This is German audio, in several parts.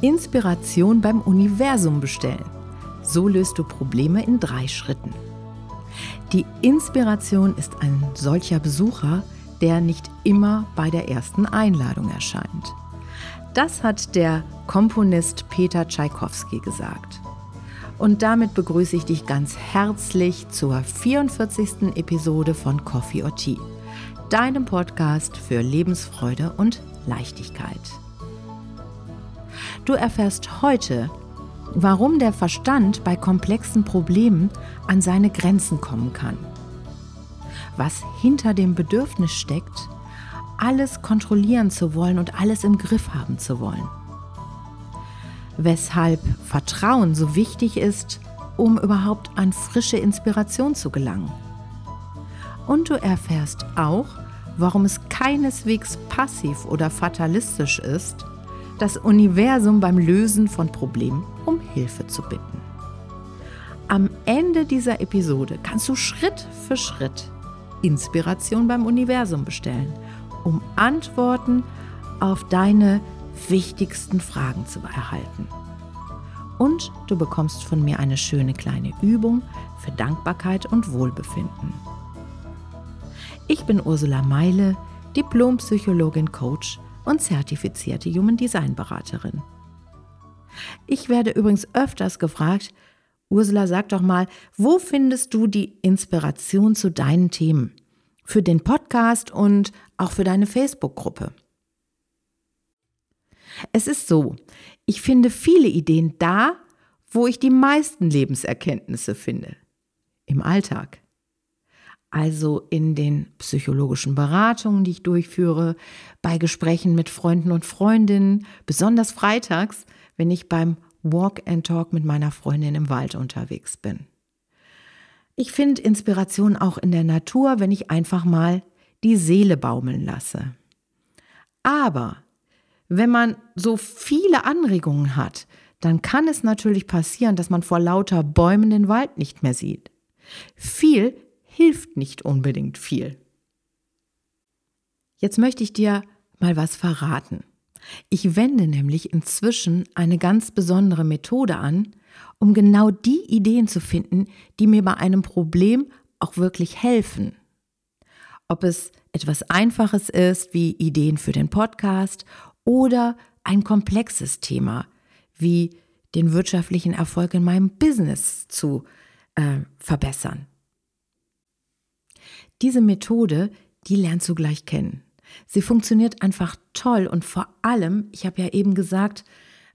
Inspiration beim Universum bestellen. So löst du Probleme in drei Schritten. Die Inspiration ist ein solcher Besucher, der nicht immer bei der ersten Einladung erscheint. Das hat der Komponist Peter Tschaikowski gesagt. Und damit begrüße ich dich ganz herzlich zur 44. Episode von Coffee or Tea, deinem Podcast für Lebensfreude und Leichtigkeit. Du erfährst heute, warum der Verstand bei komplexen Problemen an seine Grenzen kommen kann. Was hinter dem Bedürfnis steckt, alles kontrollieren zu wollen und alles im Griff haben zu wollen. Weshalb Vertrauen so wichtig ist, um überhaupt an frische Inspiration zu gelangen. Und du erfährst auch, warum es keineswegs passiv oder fatalistisch ist, das Universum beim Lösen von Problemen um Hilfe zu bitten. Am Ende dieser Episode kannst du Schritt für Schritt Inspiration beim Universum bestellen, um Antworten auf deine wichtigsten Fragen zu erhalten. Und du bekommst von mir eine schöne kleine Übung für Dankbarkeit und Wohlbefinden. Ich bin Ursula Meile, Diplompsychologin, Coach und zertifizierte Human Design Beraterin. Ich werde übrigens öfters gefragt, Ursula, sag doch mal, wo findest du die Inspiration zu deinen Themen? Für den Podcast und auch für deine Facebook-Gruppe. Es ist so, ich finde viele Ideen da, wo ich die meisten Lebenserkenntnisse finde. Im Alltag also in den psychologischen Beratungen, die ich durchführe, bei Gesprächen mit Freunden und Freundinnen, besonders freitags, wenn ich beim Walk and Talk mit meiner Freundin im Wald unterwegs bin. Ich finde Inspiration auch in der Natur, wenn ich einfach mal die Seele baumeln lasse. Aber wenn man so viele Anregungen hat, dann kann es natürlich passieren, dass man vor lauter Bäumen den Wald nicht mehr sieht. Viel hilft nicht unbedingt viel. Jetzt möchte ich dir mal was verraten. Ich wende nämlich inzwischen eine ganz besondere Methode an, um genau die Ideen zu finden, die mir bei einem Problem auch wirklich helfen. Ob es etwas Einfaches ist, wie Ideen für den Podcast, oder ein komplexes Thema, wie den wirtschaftlichen Erfolg in meinem Business zu äh, verbessern. Diese Methode, die lernst du gleich kennen. Sie funktioniert einfach toll und vor allem, ich habe ja eben gesagt,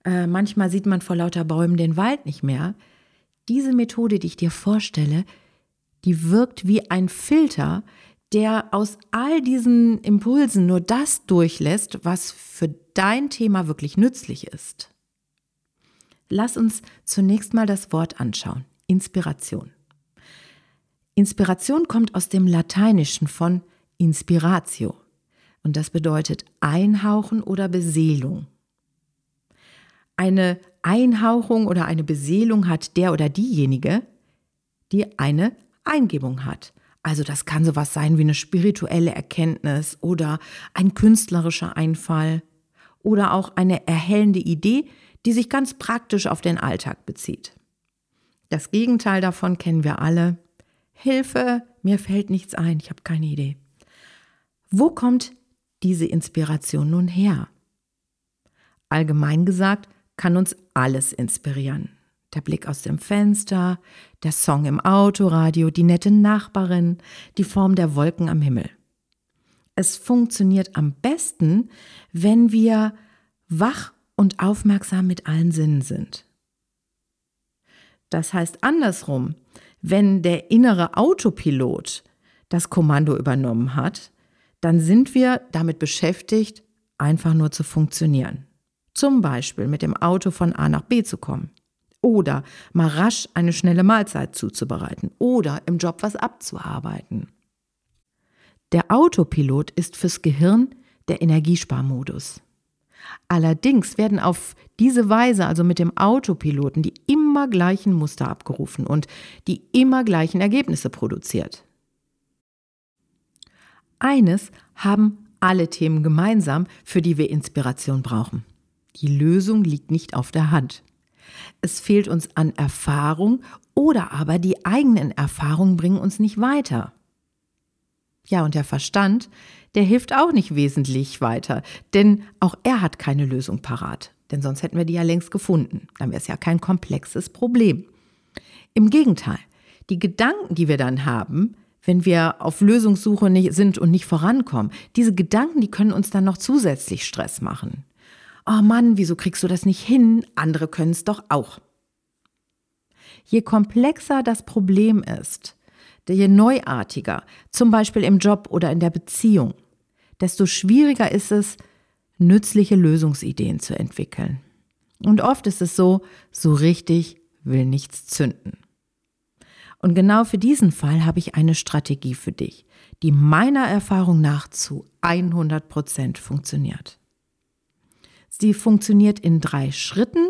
äh, manchmal sieht man vor lauter Bäumen den Wald nicht mehr. Diese Methode, die ich dir vorstelle, die wirkt wie ein Filter, der aus all diesen Impulsen nur das durchlässt, was für dein Thema wirklich nützlich ist. Lass uns zunächst mal das Wort anschauen. Inspiration. Inspiration kommt aus dem Lateinischen von inspiratio und das bedeutet Einhauchen oder Beseelung. Eine Einhauchung oder eine Beseelung hat der oder diejenige, die eine Eingebung hat. Also das kann sowas sein wie eine spirituelle Erkenntnis oder ein künstlerischer Einfall oder auch eine erhellende Idee, die sich ganz praktisch auf den Alltag bezieht. Das Gegenteil davon kennen wir alle. Hilfe, mir fällt nichts ein, ich habe keine Idee. Wo kommt diese Inspiration nun her? Allgemein gesagt kann uns alles inspirieren. Der Blick aus dem Fenster, der Song im Autoradio, die nette Nachbarin, die Form der Wolken am Himmel. Es funktioniert am besten, wenn wir wach und aufmerksam mit allen Sinnen sind. Das heißt andersrum, wenn der innere Autopilot das Kommando übernommen hat, dann sind wir damit beschäftigt, einfach nur zu funktionieren. Zum Beispiel mit dem Auto von A nach B zu kommen. Oder mal rasch eine schnelle Mahlzeit zuzubereiten. Oder im Job was abzuarbeiten. Der Autopilot ist fürs Gehirn der Energiesparmodus. Allerdings werden auf diese Weise, also mit dem Autopiloten, die immer gleichen Muster abgerufen und die immer gleichen Ergebnisse produziert. Eines haben alle Themen gemeinsam, für die wir Inspiration brauchen. Die Lösung liegt nicht auf der Hand. Es fehlt uns an Erfahrung oder aber die eigenen Erfahrungen bringen uns nicht weiter. Ja, und der Verstand, der hilft auch nicht wesentlich weiter, denn auch er hat keine Lösung parat, denn sonst hätten wir die ja längst gefunden. Dann wäre es ja kein komplexes Problem. Im Gegenteil, die Gedanken, die wir dann haben, wenn wir auf Lösungssuche nicht sind und nicht vorankommen, diese Gedanken, die können uns dann noch zusätzlich Stress machen. Oh Mann, wieso kriegst du das nicht hin? Andere können es doch auch. Je komplexer das Problem ist, je neuartiger, zum Beispiel im Job oder in der Beziehung, desto schwieriger ist es, nützliche Lösungsideen zu entwickeln. Und oft ist es so, so richtig will nichts zünden. Und genau für diesen Fall habe ich eine Strategie für dich, die meiner Erfahrung nach zu 100 Prozent funktioniert. Sie funktioniert in drei Schritten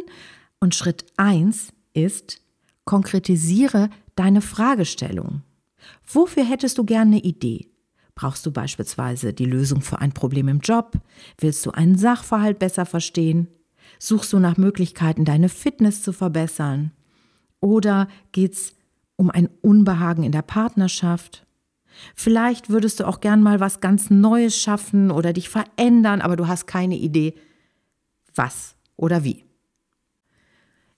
und Schritt 1 ist, konkretisiere deine Fragestellung. Wofür hättest du gerne eine Idee? Brauchst du beispielsweise die Lösung für ein Problem im Job? Willst du einen Sachverhalt besser verstehen? Suchst du nach Möglichkeiten, deine Fitness zu verbessern? Oder geht's um ein Unbehagen in der Partnerschaft? Vielleicht würdest du auch gern mal was ganz Neues schaffen oder dich verändern, aber du hast keine Idee, was oder wie.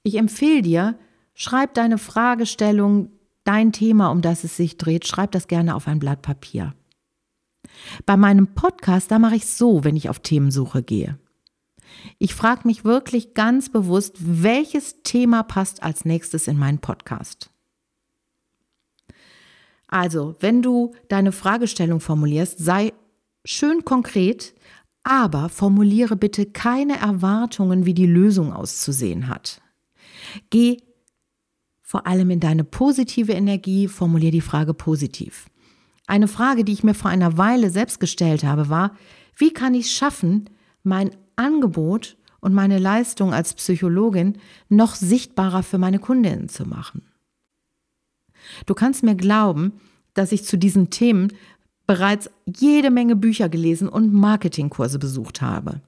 Ich empfehle dir, schreib deine Fragestellung, dein Thema, um das es sich dreht, schreib das gerne auf ein Blatt Papier. Bei meinem Podcast, da mache ich es so, wenn ich auf Themensuche gehe. Ich frage mich wirklich ganz bewusst, welches Thema passt als nächstes in meinen Podcast. Also, wenn du deine Fragestellung formulierst, sei schön konkret, aber formuliere bitte keine Erwartungen, wie die Lösung auszusehen hat. Geh vor allem in deine positive Energie, formuliere die Frage positiv. Eine Frage, die ich mir vor einer Weile selbst gestellt habe, war, wie kann ich es schaffen, mein Angebot und meine Leistung als Psychologin noch sichtbarer für meine Kundinnen zu machen? Du kannst mir glauben, dass ich zu diesen Themen bereits jede Menge Bücher gelesen und Marketingkurse besucht habe.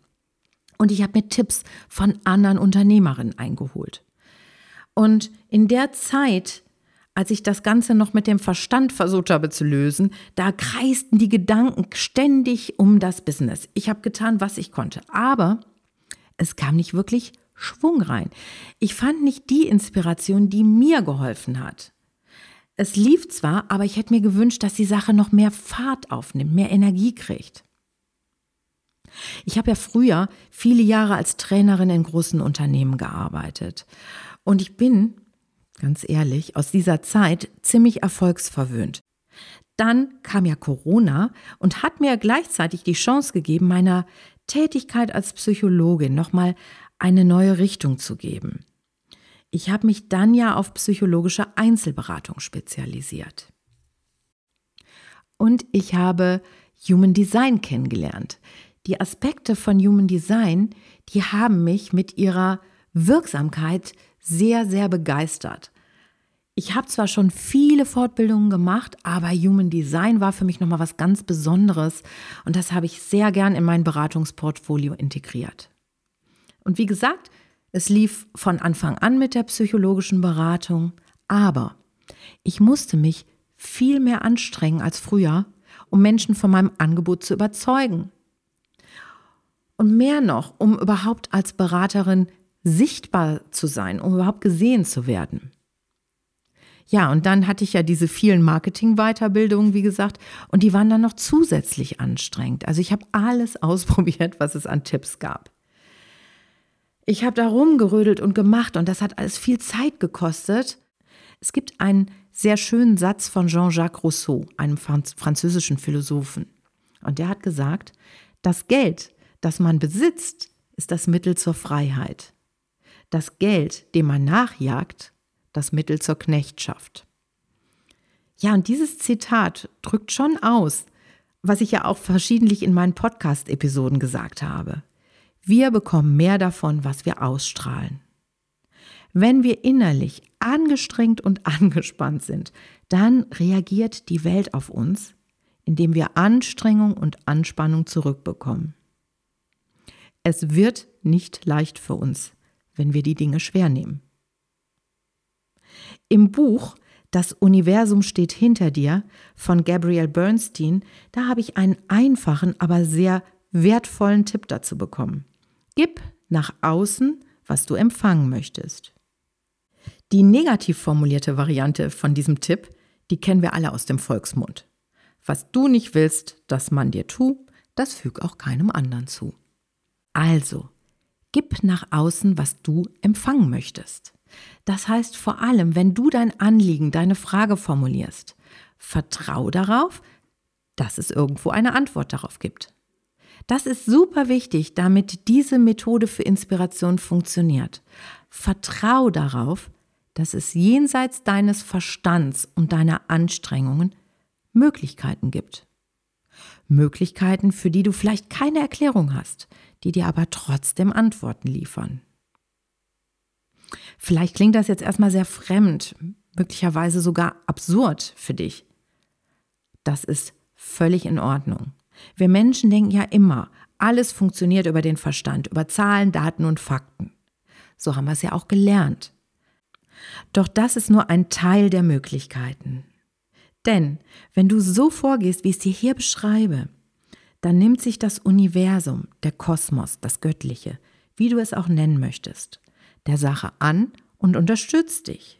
Und ich habe mir Tipps von anderen Unternehmerinnen eingeholt. Und in der Zeit, als ich das Ganze noch mit dem Verstand versucht habe zu lösen, da kreisten die Gedanken ständig um das Business. Ich habe getan, was ich konnte. Aber es kam nicht wirklich Schwung rein. Ich fand nicht die Inspiration, die mir geholfen hat. Es lief zwar, aber ich hätte mir gewünscht, dass die Sache noch mehr Fahrt aufnimmt, mehr Energie kriegt. Ich habe ja früher viele Jahre als Trainerin in großen Unternehmen gearbeitet. Und ich bin, ganz ehrlich, aus dieser Zeit ziemlich erfolgsverwöhnt. Dann kam ja Corona und hat mir gleichzeitig die Chance gegeben, meiner Tätigkeit als Psychologin nochmal eine neue Richtung zu geben. Ich habe mich dann ja auf psychologische Einzelberatung spezialisiert. Und ich habe Human Design kennengelernt. Die Aspekte von Human Design, die haben mich mit ihrer Wirksamkeit sehr, sehr begeistert. Ich habe zwar schon viele Fortbildungen gemacht, aber Human Design war für mich nochmal was ganz Besonderes und das habe ich sehr gern in mein Beratungsportfolio integriert. Und wie gesagt, es lief von Anfang an mit der psychologischen Beratung, aber ich musste mich viel mehr anstrengen als früher, um Menschen von meinem Angebot zu überzeugen. Und mehr noch, um überhaupt als Beraterin sichtbar zu sein, um überhaupt gesehen zu werden. Ja, und dann hatte ich ja diese vielen Marketing-Weiterbildungen, wie gesagt, und die waren dann noch zusätzlich anstrengend. Also ich habe alles ausprobiert, was es an Tipps gab. Ich habe da rumgerödelt und gemacht und das hat alles viel Zeit gekostet. Es gibt einen sehr schönen Satz von Jean-Jacques Rousseau, einem französischen Philosophen. Und der hat gesagt, das Geld, das man besitzt, ist das Mittel zur Freiheit. Das Geld, dem man nachjagt, das Mittel zur Knechtschaft. Ja, und dieses Zitat drückt schon aus, was ich ja auch verschiedentlich in meinen Podcast-Episoden gesagt habe. Wir bekommen mehr davon, was wir ausstrahlen. Wenn wir innerlich angestrengt und angespannt sind, dann reagiert die Welt auf uns, indem wir Anstrengung und Anspannung zurückbekommen. Es wird nicht leicht für uns, wenn wir die Dinge schwer nehmen. Im Buch Das Universum steht hinter dir von Gabrielle Bernstein, da habe ich einen einfachen, aber sehr wertvollen Tipp dazu bekommen. Gib nach außen, was du empfangen möchtest. Die negativ formulierte Variante von diesem Tipp, die kennen wir alle aus dem Volksmund. Was du nicht willst, dass man dir tu, das füg auch keinem anderen zu. Also, gib nach außen, was du empfangen möchtest. Das heißt vor allem, wenn du dein Anliegen, deine Frage formulierst, vertrau darauf, dass es irgendwo eine Antwort darauf gibt. Das ist super wichtig, damit diese Methode für Inspiration funktioniert. Vertrau darauf, dass es jenseits deines Verstands und deiner Anstrengungen Möglichkeiten gibt. Möglichkeiten, für die du vielleicht keine Erklärung hast, die dir aber trotzdem Antworten liefern. Vielleicht klingt das jetzt erstmal sehr fremd, möglicherweise sogar absurd für dich. Das ist völlig in Ordnung. Wir Menschen denken ja immer, alles funktioniert über den Verstand, über Zahlen, Daten und Fakten. So haben wir es ja auch gelernt. Doch das ist nur ein Teil der Möglichkeiten. Denn wenn du so vorgehst, wie ich es dir hier beschreibe, dann nimmt sich das Universum, der Kosmos, das Göttliche, wie du es auch nennen möchtest, der Sache an und unterstützt dich.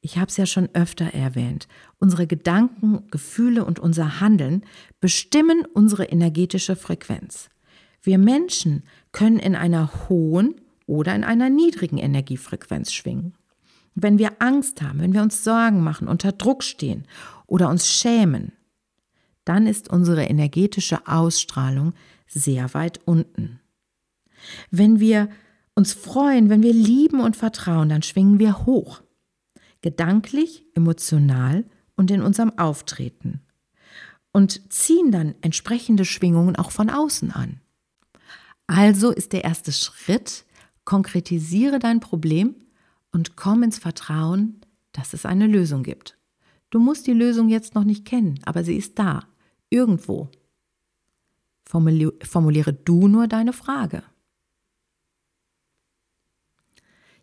Ich habe es ja schon öfter erwähnt. Unsere Gedanken, Gefühle und unser Handeln bestimmen unsere energetische Frequenz. Wir Menschen können in einer hohen oder in einer niedrigen Energiefrequenz schwingen. Wenn wir Angst haben, wenn wir uns Sorgen machen, unter Druck stehen oder uns schämen, dann ist unsere energetische Ausstrahlung sehr weit unten. Wenn wir uns freuen, wenn wir lieben und vertrauen, dann schwingen wir hoch gedanklich, emotional und in unserem Auftreten und ziehen dann entsprechende Schwingungen auch von außen an. Also ist der erste Schritt, konkretisiere dein Problem und komm ins Vertrauen, dass es eine Lösung gibt. Du musst die Lösung jetzt noch nicht kennen, aber sie ist da, irgendwo. Formuliere du nur deine Frage.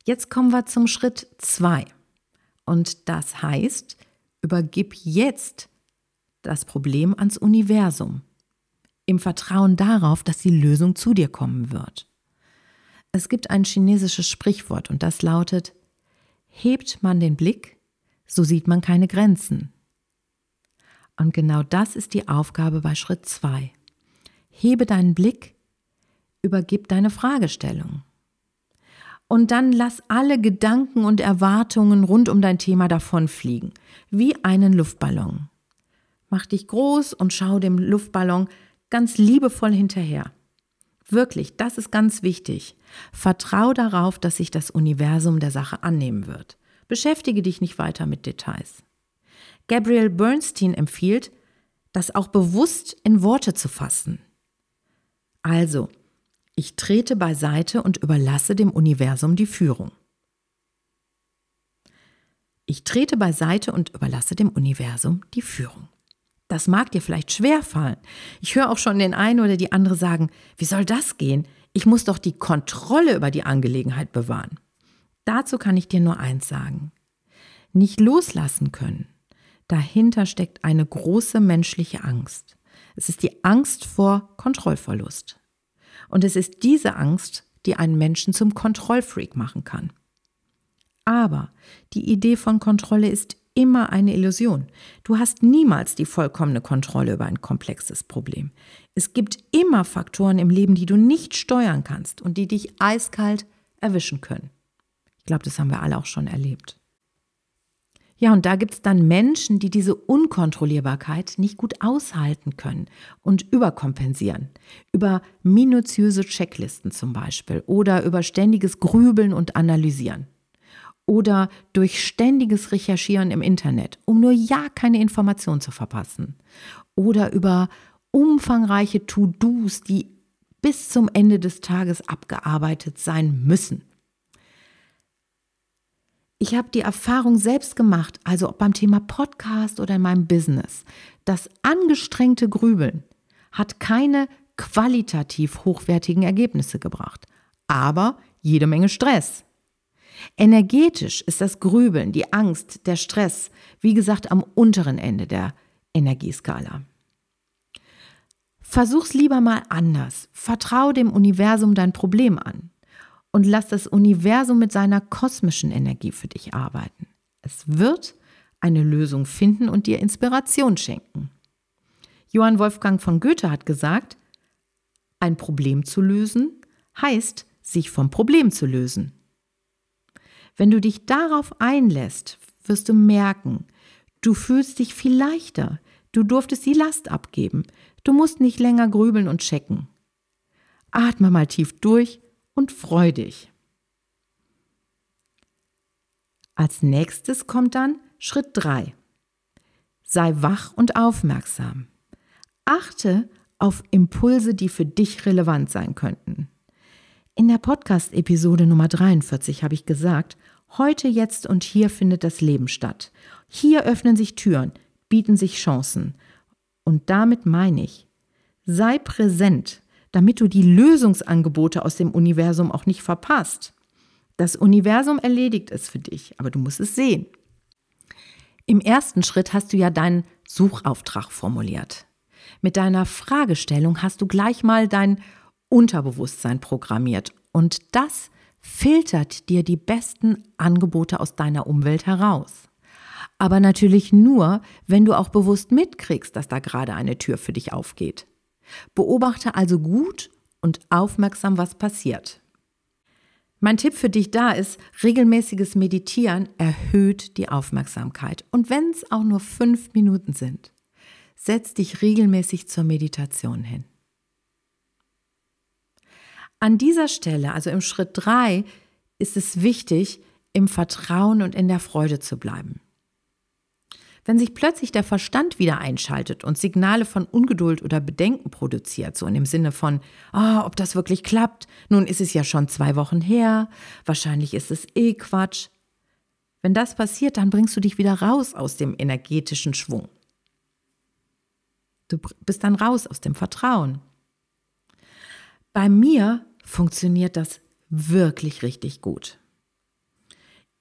Jetzt kommen wir zum Schritt 2. Und das heißt, übergib jetzt das Problem ans Universum, im Vertrauen darauf, dass die Lösung zu dir kommen wird. Es gibt ein chinesisches Sprichwort und das lautet, hebt man den Blick, so sieht man keine Grenzen. Und genau das ist die Aufgabe bei Schritt 2. Hebe deinen Blick, übergib deine Fragestellung. Und dann lass alle Gedanken und Erwartungen rund um dein Thema davonfliegen, wie einen Luftballon. Mach dich groß und schau dem Luftballon ganz liebevoll hinterher. Wirklich, das ist ganz wichtig. Vertrau darauf, dass sich das Universum der Sache annehmen wird. Beschäftige dich nicht weiter mit Details. Gabrielle Bernstein empfiehlt, das auch bewusst in Worte zu fassen. Also, ich trete beiseite und überlasse dem Universum die Führung. Ich trete beiseite und überlasse dem Universum die Führung. Das mag dir vielleicht schwer fallen. Ich höre auch schon den einen oder die andere sagen, wie soll das gehen? Ich muss doch die Kontrolle über die Angelegenheit bewahren. Dazu kann ich dir nur eins sagen. Nicht loslassen können. Dahinter steckt eine große menschliche Angst. Es ist die Angst vor Kontrollverlust. Und es ist diese Angst, die einen Menschen zum Kontrollfreak machen kann. Aber die Idee von Kontrolle ist immer eine Illusion. Du hast niemals die vollkommene Kontrolle über ein komplexes Problem. Es gibt immer Faktoren im Leben, die du nicht steuern kannst und die dich eiskalt erwischen können. Ich glaube, das haben wir alle auch schon erlebt. Ja, und da gibt es dann Menschen, die diese Unkontrollierbarkeit nicht gut aushalten können und überkompensieren. Über minutiöse Checklisten zum Beispiel oder über ständiges Grübeln und Analysieren. Oder durch ständiges Recherchieren im Internet, um nur ja keine Information zu verpassen. Oder über umfangreiche To-Dos, die bis zum Ende des Tages abgearbeitet sein müssen. Ich habe die Erfahrung selbst gemacht, also ob beim Thema Podcast oder in meinem Business, das angestrengte Grübeln hat keine qualitativ hochwertigen Ergebnisse gebracht. Aber jede Menge Stress. Energetisch ist das Grübeln, die Angst, der Stress, wie gesagt, am unteren Ende der Energieskala. Versuch's lieber mal anders. Vertrau dem Universum dein Problem an und lass das Universum mit seiner kosmischen Energie für dich arbeiten. Es wird eine Lösung finden und dir Inspiration schenken. Johann Wolfgang von Goethe hat gesagt, ein Problem zu lösen heißt, sich vom Problem zu lösen. Wenn du dich darauf einlässt, wirst du merken, du fühlst dich viel leichter, du durftest die Last abgeben, du musst nicht länger grübeln und checken. Atme mal tief durch und freu dich. Als nächstes kommt dann Schritt 3. Sei wach und aufmerksam. Achte auf Impulse, die für dich relevant sein könnten. In der Podcast-Episode Nummer 43 habe ich gesagt, heute, jetzt und hier findet das Leben statt. Hier öffnen sich Türen, bieten sich Chancen. Und damit meine ich, sei präsent, damit du die Lösungsangebote aus dem Universum auch nicht verpasst. Das Universum erledigt es für dich, aber du musst es sehen. Im ersten Schritt hast du ja deinen Suchauftrag formuliert. Mit deiner Fragestellung hast du gleich mal dein Unterbewusstsein programmiert und das filtert dir die besten Angebote aus deiner Umwelt heraus. Aber natürlich nur, wenn du auch bewusst mitkriegst, dass da gerade eine Tür für dich aufgeht. Beobachte also gut und aufmerksam, was passiert. Mein Tipp für dich da ist, regelmäßiges Meditieren erhöht die Aufmerksamkeit. Und wenn es auch nur fünf Minuten sind, setz dich regelmäßig zur Meditation hin. An dieser Stelle, also im Schritt 3, ist es wichtig, im Vertrauen und in der Freude zu bleiben. Wenn sich plötzlich der Verstand wieder einschaltet und Signale von Ungeduld oder Bedenken produziert, so in dem Sinne von, oh, ob das wirklich klappt, nun ist es ja schon zwei Wochen her, wahrscheinlich ist es eh Quatsch. Wenn das passiert, dann bringst du dich wieder raus aus dem energetischen Schwung. Du bist dann raus aus dem Vertrauen. Bei mir funktioniert das wirklich richtig gut.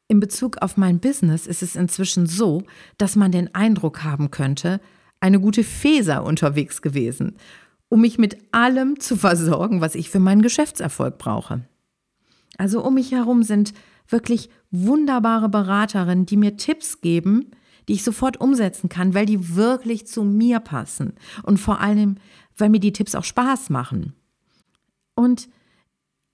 In Bezug auf mein Business ist es inzwischen so, dass man den Eindruck haben könnte, eine gute Feser unterwegs gewesen, um mich mit allem zu versorgen, was ich für meinen Geschäftserfolg brauche. Also um mich herum sind wirklich wunderbare Beraterinnen, die mir Tipps geben, die ich sofort umsetzen kann, weil die wirklich zu mir passen und vor allem, weil mir die Tipps auch Spaß machen. Und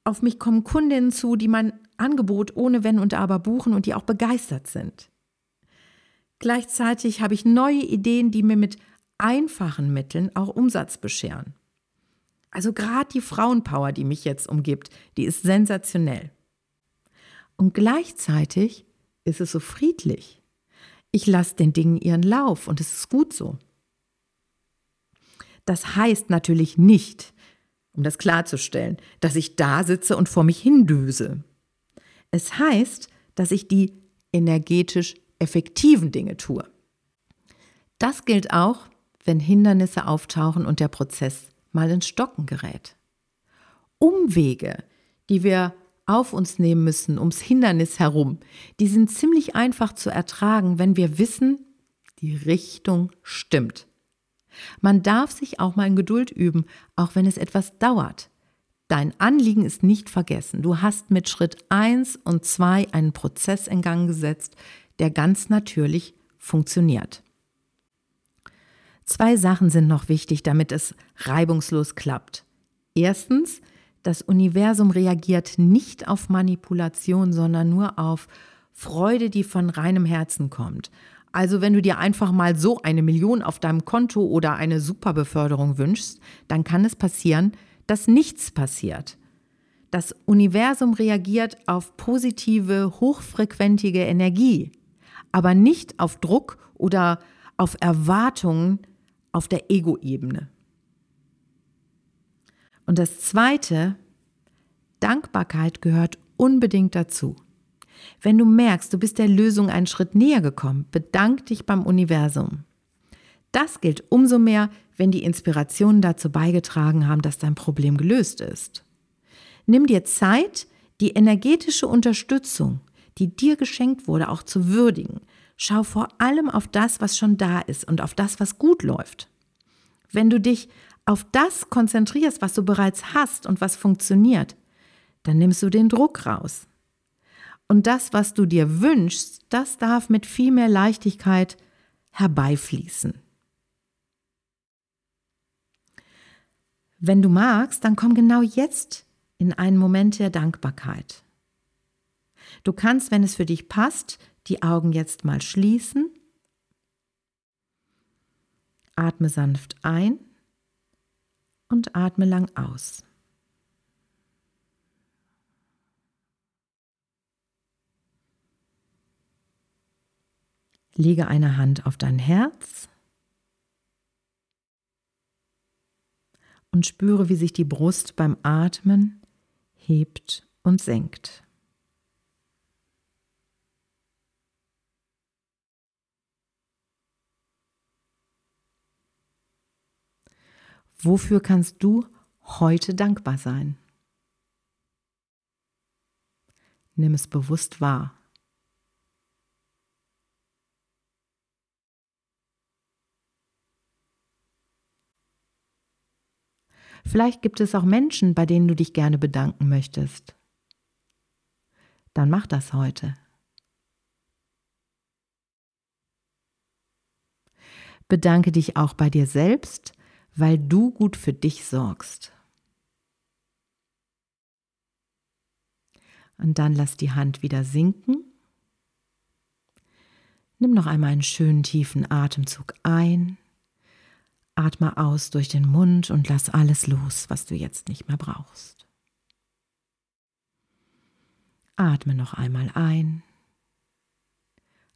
auf mich kommen Kundinnen zu, die mein Angebot ohne Wenn und Aber buchen und die auch begeistert sind. Gleichzeitig habe ich neue Ideen, die mir mit einfachen Mitteln auch Umsatz bescheren. Also gerade die Frauenpower, die mich jetzt umgibt, die ist sensationell. Und gleichzeitig ist es so friedlich. Ich lasse den Dingen ihren Lauf und es ist gut so. Das heißt natürlich nicht, um das klarzustellen, dass ich da sitze und vor mich hindöse. Es heißt, dass ich die energetisch effektiven Dinge tue. Das gilt auch, wenn Hindernisse auftauchen und der Prozess mal ins Stocken gerät. Umwege, die wir auf uns nehmen müssen ums Hindernis herum, die sind ziemlich einfach zu ertragen, wenn wir wissen, die Richtung stimmt. Man darf sich auch mal in Geduld üben, auch wenn es etwas dauert. Dein Anliegen ist nicht vergessen. Du hast mit Schritt 1 und 2 einen Prozess in Gang gesetzt, der ganz natürlich funktioniert. Zwei Sachen sind noch wichtig, damit es reibungslos klappt. Erstens, das Universum reagiert nicht auf Manipulation, sondern nur auf Freude, die von reinem Herzen kommt. Also wenn du dir einfach mal so eine Million auf deinem Konto oder eine Superbeförderung wünschst, dann kann es passieren, dass nichts passiert. Das Universum reagiert auf positive, hochfrequentige Energie, aber nicht auf Druck oder auf Erwartungen auf der Ego-Ebene. Und das Zweite, Dankbarkeit gehört unbedingt dazu. Wenn du merkst, du bist der Lösung einen Schritt näher gekommen, bedank dich beim Universum. Das gilt umso mehr, wenn die Inspirationen dazu beigetragen haben, dass dein Problem gelöst ist. Nimm dir Zeit, die energetische Unterstützung, die dir geschenkt wurde, auch zu würdigen. Schau vor allem auf das, was schon da ist und auf das, was gut läuft. Wenn du dich auf das konzentrierst, was du bereits hast und was funktioniert, dann nimmst du den Druck raus. Und das, was du dir wünschst, das darf mit viel mehr Leichtigkeit herbeifließen. Wenn du magst, dann komm genau jetzt in einen Moment der Dankbarkeit. Du kannst, wenn es für dich passt, die Augen jetzt mal schließen. Atme sanft ein und atme lang aus. Lege eine Hand auf dein Herz und spüre, wie sich die Brust beim Atmen hebt und senkt. Wofür kannst du heute dankbar sein? Nimm es bewusst wahr. Vielleicht gibt es auch Menschen, bei denen du dich gerne bedanken möchtest. Dann mach das heute. Bedanke dich auch bei dir selbst, weil du gut für dich sorgst. Und dann lass die Hand wieder sinken. Nimm noch einmal einen schönen tiefen Atemzug ein Atme aus durch den Mund und lass alles los, was du jetzt nicht mehr brauchst. Atme noch einmal ein.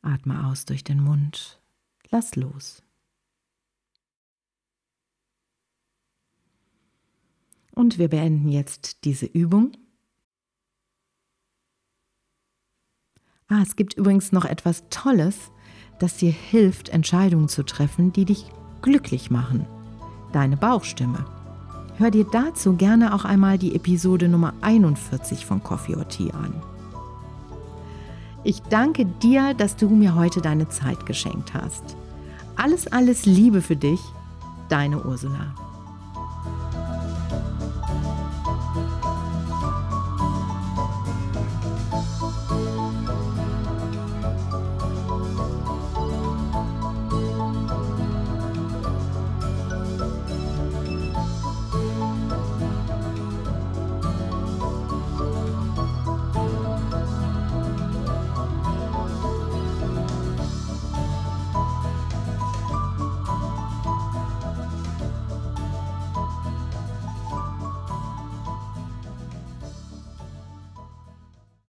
Atme aus durch den Mund. Lass los. Und wir beenden jetzt diese Übung. Ah, es gibt übrigens noch etwas Tolles, das dir hilft, Entscheidungen zu treffen, die dich glücklich machen. Deine Bauchstimme. Hör dir dazu gerne auch einmal die Episode Nummer 41 von Coffee or Tea an. Ich danke dir, dass du mir heute deine Zeit geschenkt hast. Alles, alles Liebe für dich, deine Ursula.